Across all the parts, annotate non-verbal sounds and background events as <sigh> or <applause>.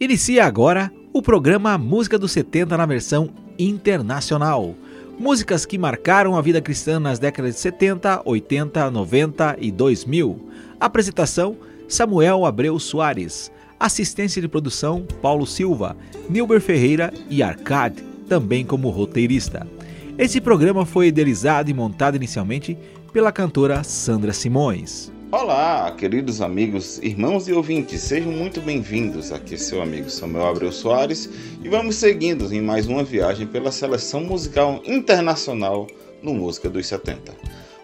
Inicia agora o programa Música dos 70 na versão internacional. Músicas que marcaram a vida cristã nas décadas de 70, 80, 90 e 2000. Apresentação: Samuel Abreu Soares. Assistência de produção: Paulo Silva, Nilber Ferreira e Arcade, também como roteirista. Esse programa foi idealizado e montado inicialmente pela cantora Sandra Simões. Olá, queridos amigos, irmãos e ouvintes, sejam muito bem-vindos. Aqui é seu amigo Samuel Abreu Soares e vamos seguindo em mais uma viagem pela seleção musical internacional no Música dos 70.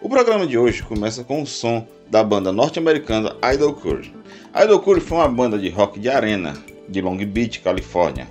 O programa de hoje começa com o som da banda norte-americana Idol Curry. Idol Curry foi uma banda de rock de arena de Long Beach, Califórnia.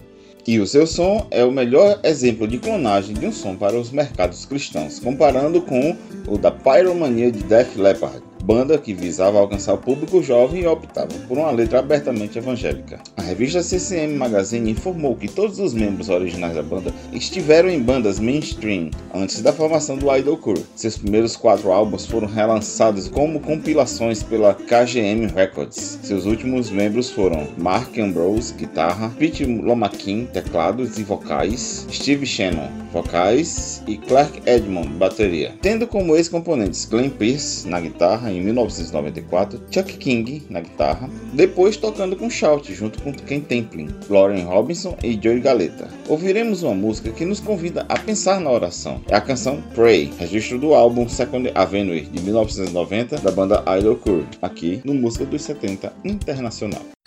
E o seu som é o melhor exemplo de clonagem de um som para os mercados cristãos, comparando com o da Pyromania de Def Leppard banda que visava alcançar o público jovem e optava por uma letra abertamente evangélica. A revista CCM Magazine informou que todos os membros originais da banda estiveram em bandas mainstream antes da formação do Idol Crew. Seus primeiros quatro álbuns foram relançados como compilações pela KGM Records. Seus últimos membros foram Mark Ambrose, guitarra, Pete Lomakin, teclados e vocais, Steve Shannon, vocais e Clark Edmond, bateria. Tendo como ex-componentes Glenn Pierce na guitarra em 1994, Chuck King na guitarra, depois tocando com Shout junto com Ken Templin, Lauren Robinson e Joey Galeta. Ouviremos uma música que nos convida a pensar na oração. É a canção Pray, registro do álbum Second Avenue de 1990 da banda Idol Curve, aqui no Música dos 70 Internacional.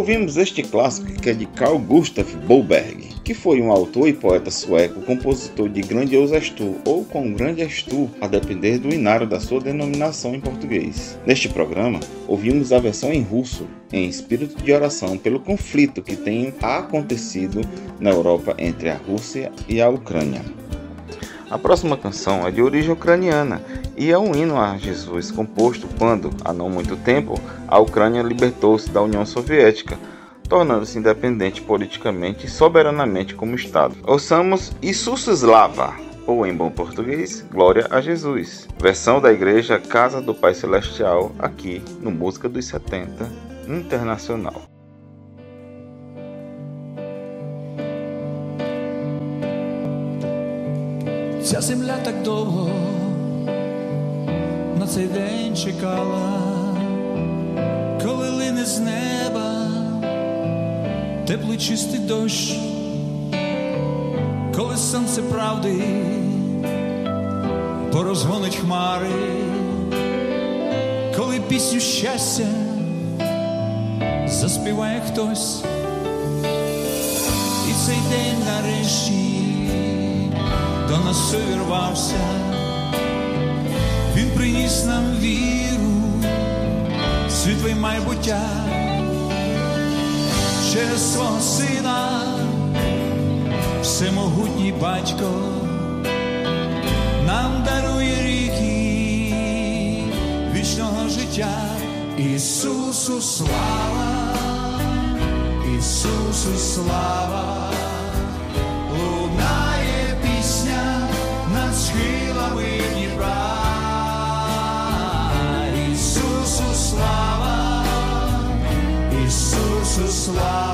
Ouvimos este clássico que é de Carl Gustav Boberg, que foi um autor e poeta sueco, compositor de Grandioso Estu ou Com Grande Estu, a depender do inário da sua denominação em português. Neste programa, ouvimos a versão em russo, em espírito de oração pelo conflito que tem acontecido na Europa entre a Rússia e a Ucrânia. A próxima canção é de origem ucraniana e é um hino a Jesus composto quando, há não muito tempo, a Ucrânia libertou-se da União Soviética, tornando-se independente politicamente e soberanamente como Estado. Ouçamos Slava, ou em bom português, Glória a Jesus, versão da Igreja Casa do Pai Celestial, aqui no Música dos 70 Internacional. Ця земля так довго на цей день чекала, коли лине з неба теплий чистий дощ, коли сонце правди порозгонить хмари, коли пісню щастя заспіває хтось, і цей день нарешті до нас увірвався, він приніс нам віру, світле майбуття. Через свого сина, всемогутній батько нам дарує ріки вічного життя, Ісусу слава, Ісусу слава. Love.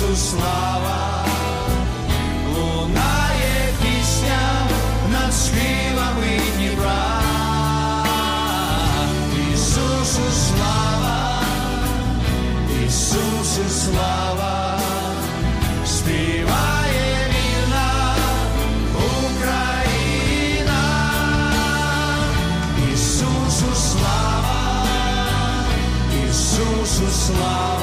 Ісусу слава, лунає пісня над схилами Дніпра. Ісусу слава, Ісусу слава, співає вільна Україна. Ісусу слава, Ісусу слава.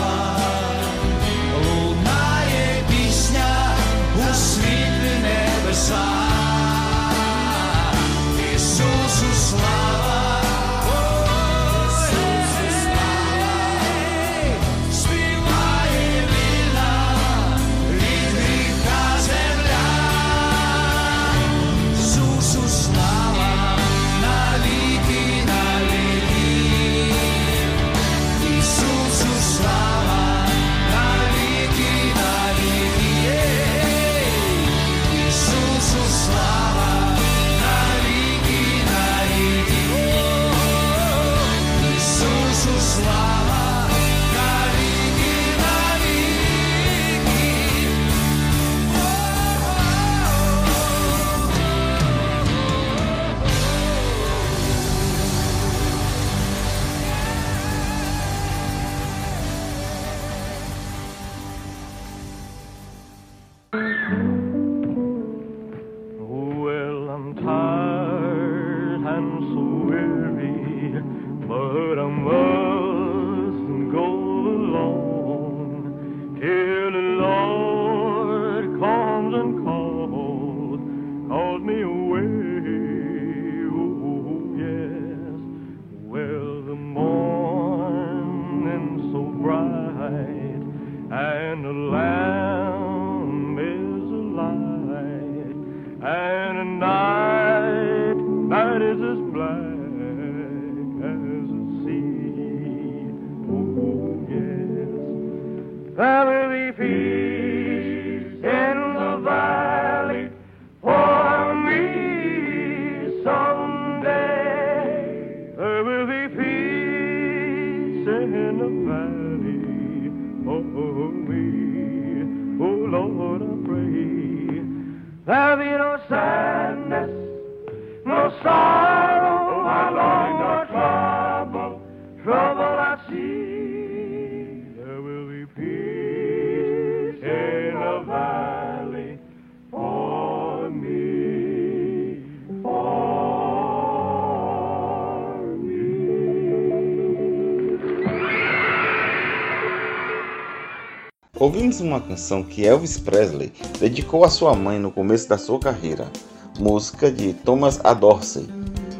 Ouvimos uma canção que Elvis Presley dedicou à sua mãe no começo da sua carreira, música de Thomas A. Dorsey,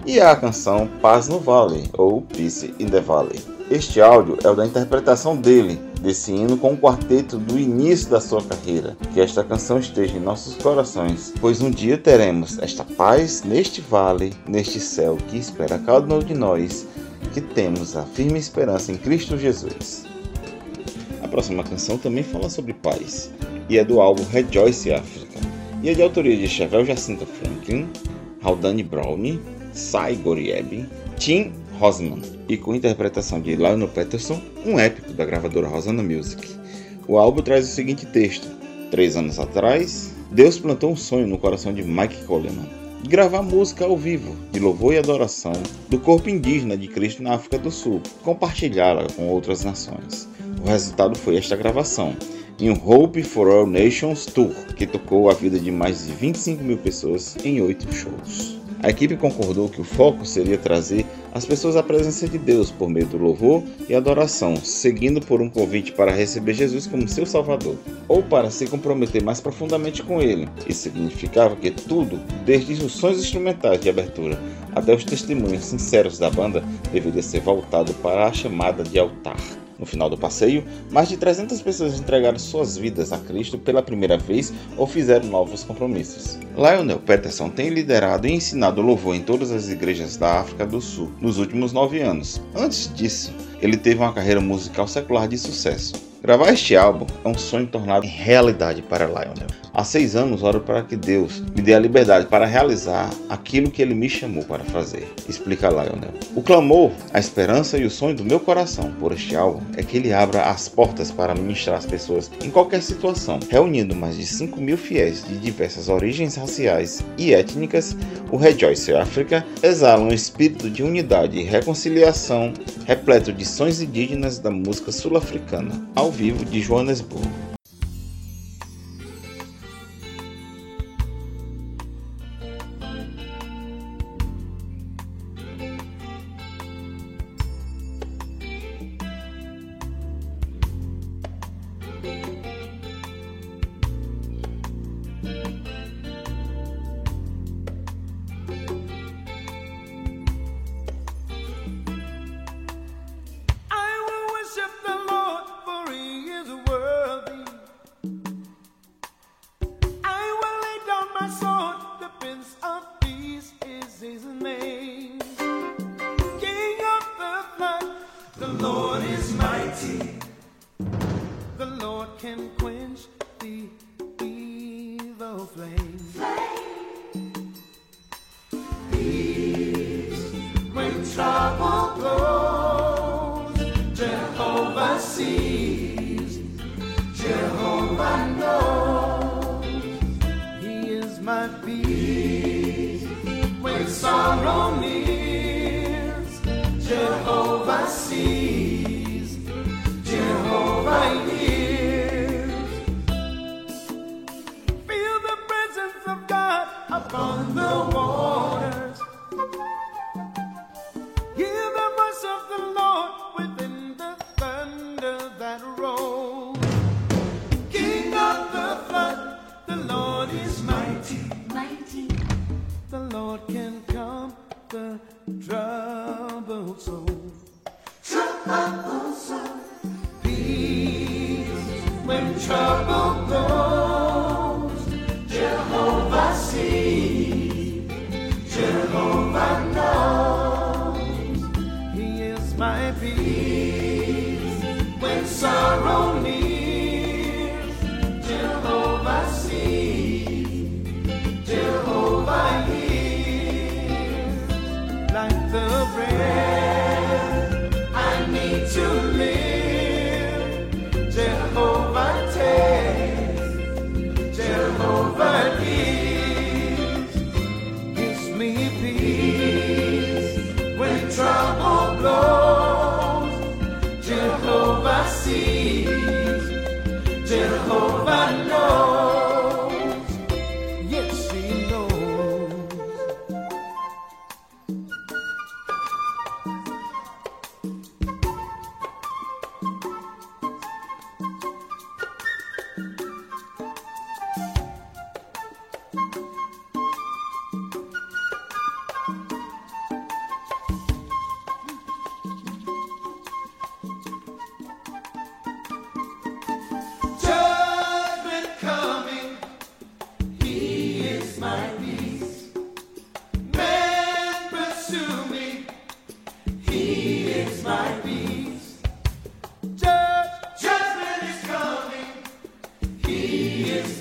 e a canção Paz no Vale, ou Peace in the Valley. Este áudio é o da interpretação dele, desse hino com o quarteto do início da sua carreira. Que esta canção esteja em nossos corações, pois um dia teremos esta paz neste vale, neste céu que espera cada um de nós, que temos a firme esperança em Cristo Jesus. Próxima canção também fala sobre paz e é do álbum Rejoice Africa e é de autoria de Chevel Jacinta Franklin, Haldane Browne, Sai Gorieb, Tim Rosman e com interpretação de Lionel Peterson, um épico da gravadora Rosanna Music. O álbum traz o seguinte texto: Três anos atrás, Deus plantou um sonho no coração de Mike Coleman gravar música ao vivo, de louvor e adoração do corpo indígena de Cristo na África do Sul, compartilhá-la com outras nações. O resultado foi esta gravação, em um Hope for All Nations Tour, que tocou a vida de mais de 25 mil pessoas em oito shows. A equipe concordou que o foco seria trazer as pessoas à presença de Deus por meio do louvor e adoração, seguindo por um convite para receber Jesus como seu Salvador, ou para se comprometer mais profundamente com Ele. Isso significava que tudo, desde os sons instrumentais de abertura até os testemunhos sinceros da banda, deveria ser voltado para a chamada de altar. No final do passeio, mais de 300 pessoas entregaram suas vidas a Cristo pela primeira vez ou fizeram novos compromissos. Lionel Peterson tem liderado e ensinado louvor em todas as igrejas da África do Sul nos últimos nove anos. Antes disso, ele teve uma carreira musical secular de sucesso. Gravar este álbum é um sonho tornado em realidade para Lionel. Há seis anos oro para que Deus me dê a liberdade para realizar aquilo que Ele me chamou para fazer, explica Lionel. O clamor, a esperança e o sonho do meu coração por este álbum é que ele abra as portas para ministrar as pessoas em qualquer situação. Reunindo mais de 5 mil fiéis de diversas origens raciais e étnicas, o Rejoice Africa exala um espírito de unidade e reconciliação repleto de sons indígenas da música sul-africana, ao vivo de Joanesburgo.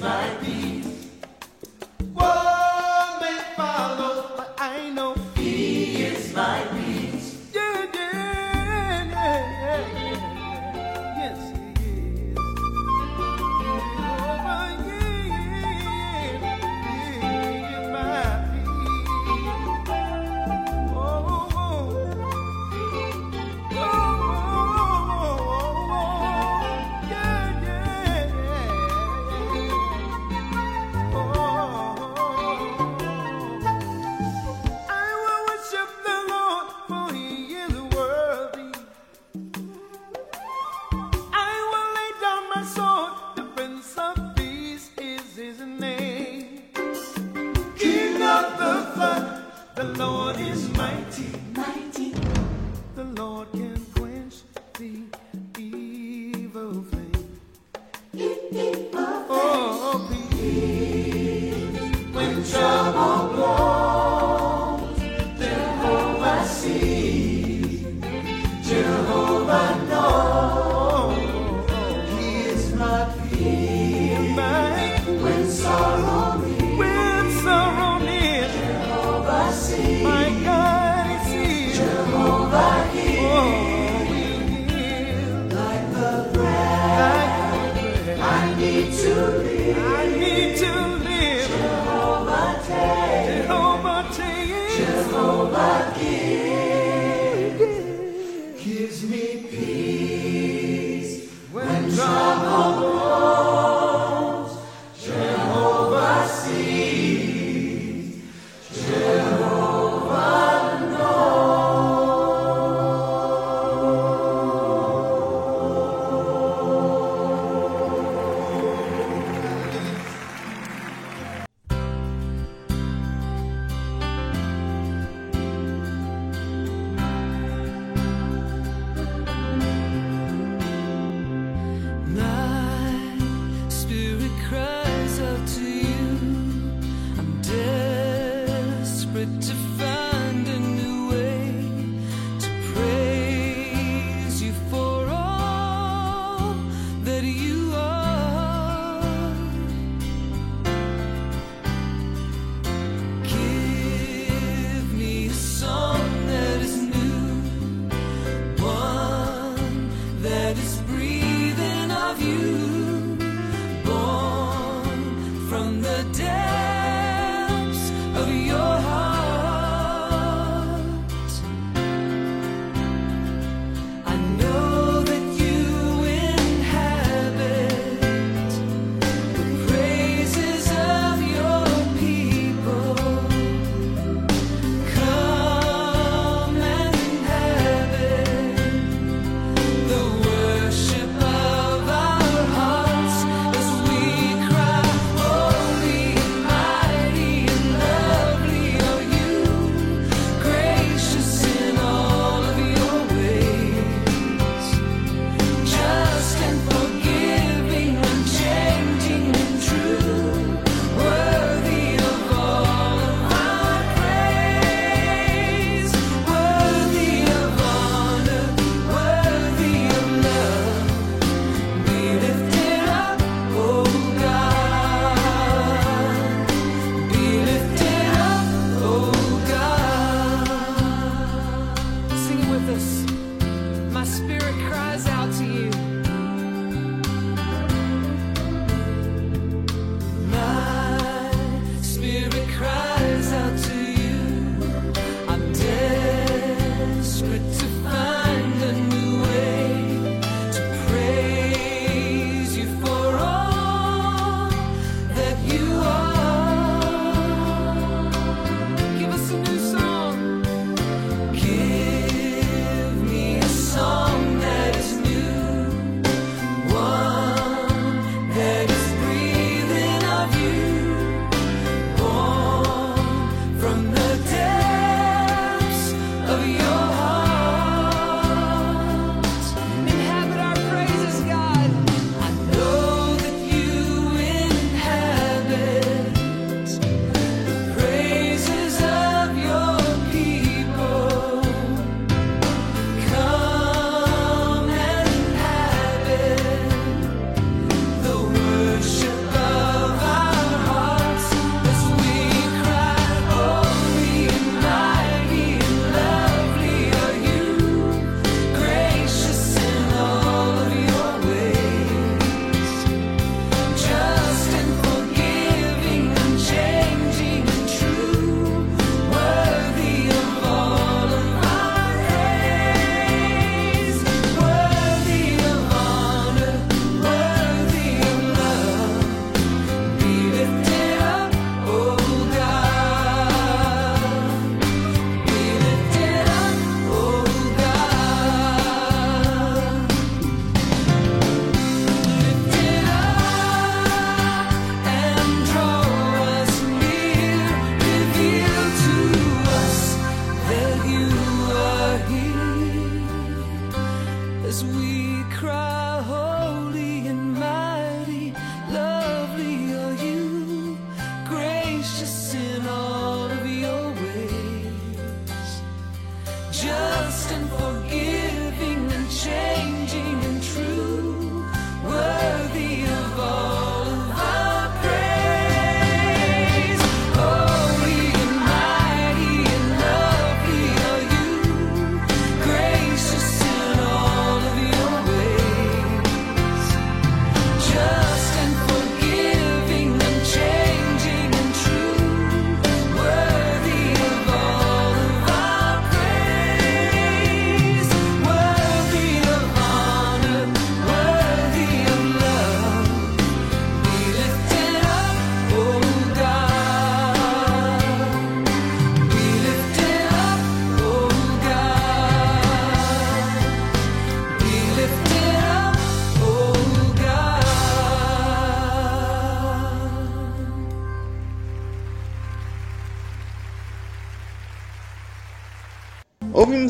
might be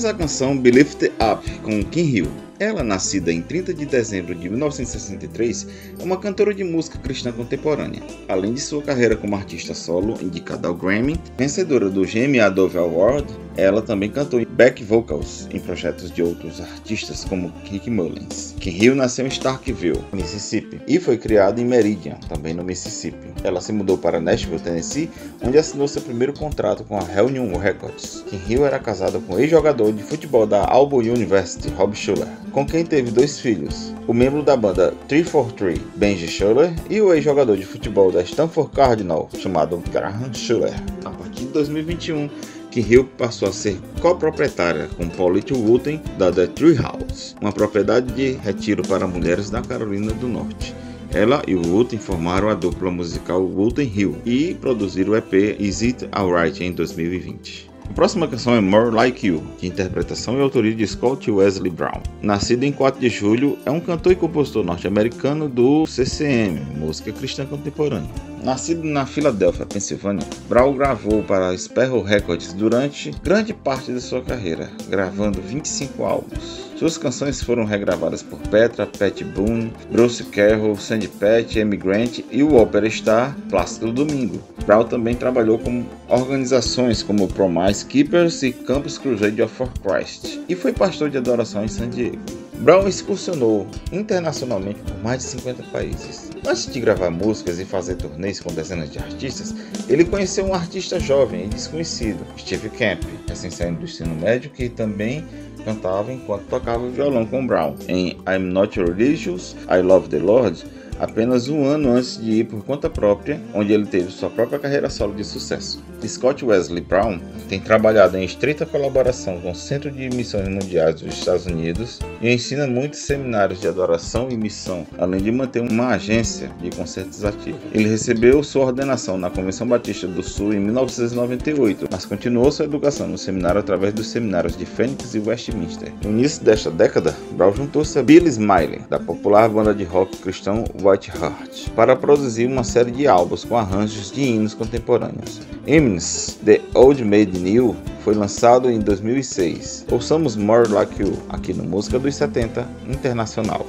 a canção Believe It Up com Kim Hill. Ela, nascida em 30 de dezembro de 1963, é uma cantora de música cristã contemporânea. Além de sua carreira como artista solo, indicada ao Grammy, vencedora do GMA Dove Award, ela também cantou back vocals em projetos de outros artistas como Rick Mullins. Kim Hill nasceu em Starkville, Mississippi, e foi criada em Meridian, também no Mississippi. Ela se mudou para Nashville, Tennessee, onde assinou seu primeiro contrato com a Reunion Records. Kim Hill era casada com o ex-jogador de futebol da Auburn University, Rob Schuller, com quem teve dois filhos, o membro da banda 343, Benji Schuller, e o ex-jogador de futebol da Stanford Cardinal, chamado Graham Schuller. A partir de 2021, Kim Hill passou a ser coproprietária com Paulette Wooten da The Tree House, uma propriedade de retiro para mulheres da Carolina do Norte. Ela e o Wooten formaram a dupla musical Wooten Hill e produziram o EP Is It Alright em 2020. A próxima canção é More Like You, de interpretação e autoria de Scott Wesley Brown. Nascido em 4 de julho, é um cantor e compositor norte-americano do CCM, música cristã contemporânea. Nascido na Filadélfia, Pensilvânia, Brown gravou para a Sparrow Records durante grande parte de sua carreira, gravando 25 álbuns. Suas canções foram regravadas por Petra, Pat Boone, Bruce Carroll, Sandy Patch, Amy Grant e o Opera Star Plácido Domingo. Brown também trabalhou com organizações como Promise Keepers e Campus Crusade of Christ e foi pastor de adoração em San Diego. Brown excursionou internacionalmente por mais de 50 países. Antes de gravar músicas e fazer turnês com dezenas de artistas, ele conheceu um artista jovem e desconhecido, Steve Camp, recém-saindo do ensino médio, que também cantava enquanto tocava violão com Brown. Em I'm Not Religious, I Love the Lord, apenas um ano antes de ir por conta própria, onde ele teve sua própria carreira solo de sucesso. Scott Wesley Brown tem trabalhado em estreita colaboração com o Centro de Missões Mundiais dos Estados Unidos e ensina muitos seminários de adoração e missão, além de manter uma agência de concertos ativa. Ele recebeu sua ordenação na Convenção Batista do Sul em 1998, mas continuou sua educação no seminário através dos seminários de Phoenix e Westminster. No início desta década, Brown juntou-se a Billy Smiley, da popular banda de rock cristão White Heart, para produzir uma série de álbuns com arranjos de hinos contemporâneos. Hymns The Old Made New foi lançado em 2006. Ouçamos More Like You aqui no Música dos 70 Internacional.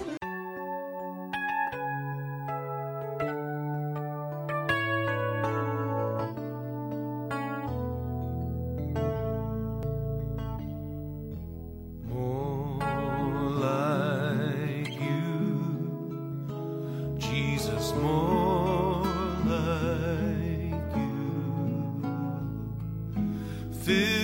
More still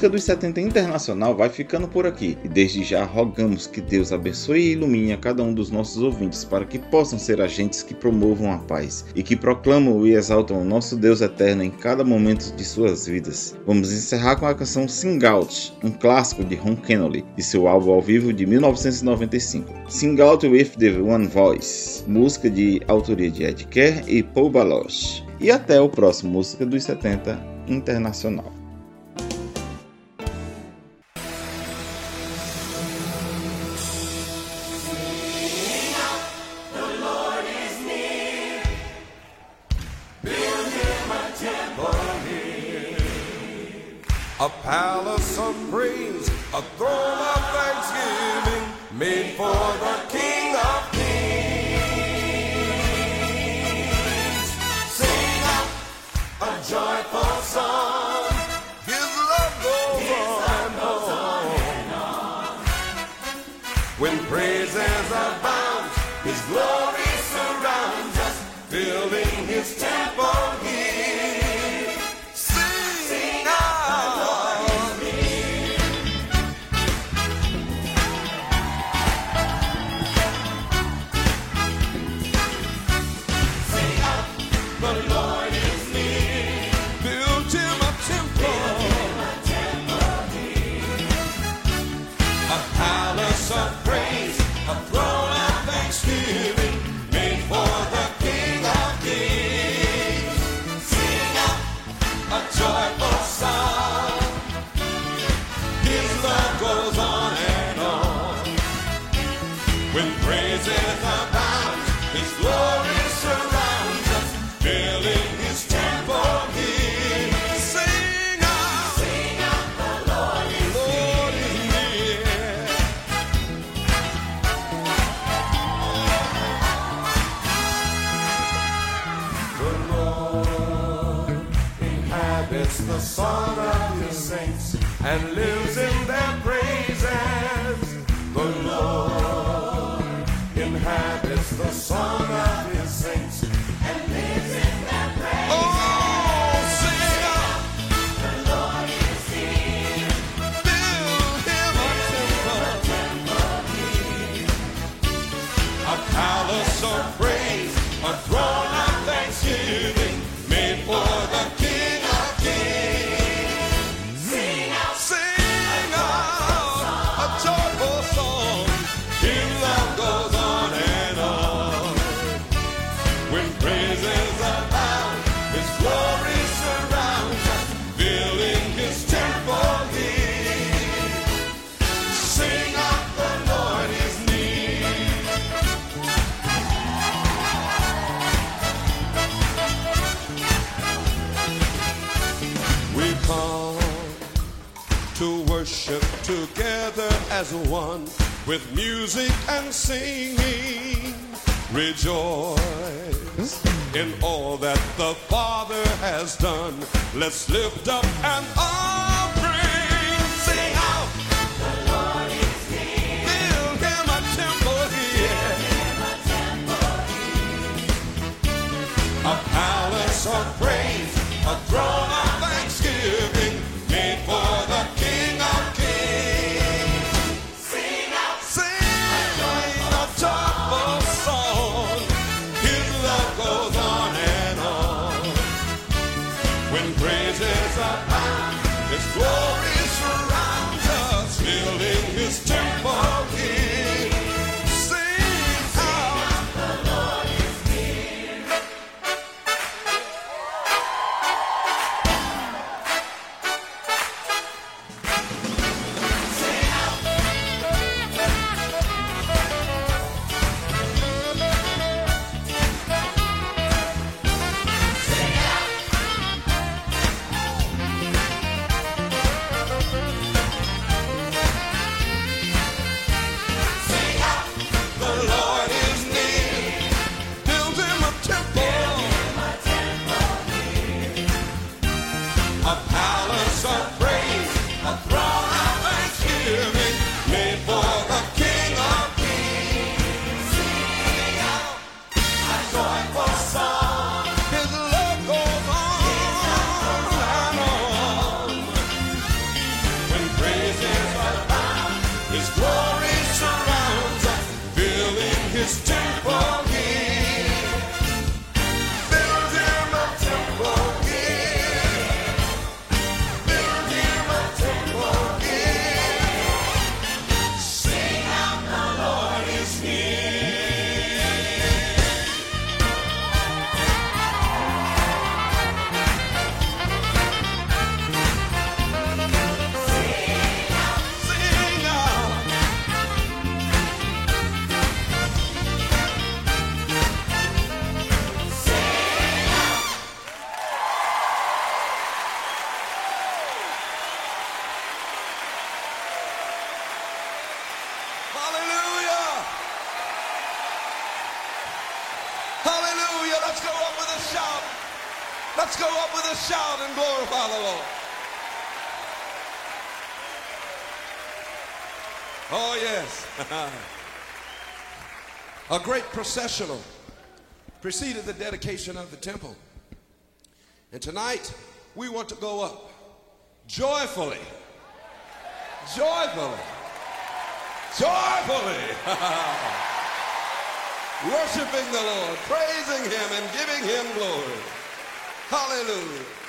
Música dos 70 Internacional vai ficando por aqui e desde já rogamos que Deus abençoe e ilumine a cada um dos nossos ouvintes para que possam ser agentes que promovam a paz e que proclamam e exaltam o nosso Deus eterno em cada momento de suas vidas. Vamos encerrar com a canção Sing Out, um clássico de Ron Kenoly, de seu álbum ao vivo de 1995. Sing Out with the One Voice, música de autoria de Ed Kerr e Paul Baloche. E até o próximo Música dos 70 Internacional. A throne of thanksgiving, made for the inhabits the song of His saints and lives in their praises. The Lord inhabits the song as one with music and singing. Rejoice in all that the Father has done. Let's lift up an offering. Sing out. The Lord is. Build him a temple here. A palace of praise, a throne His glory surrounds us, filling His temple. A great processional preceded the dedication of the temple. And tonight, we want to go up joyfully, joyfully, joyfully, <laughs> worshiping the Lord, praising Him, and giving Him glory. Hallelujah.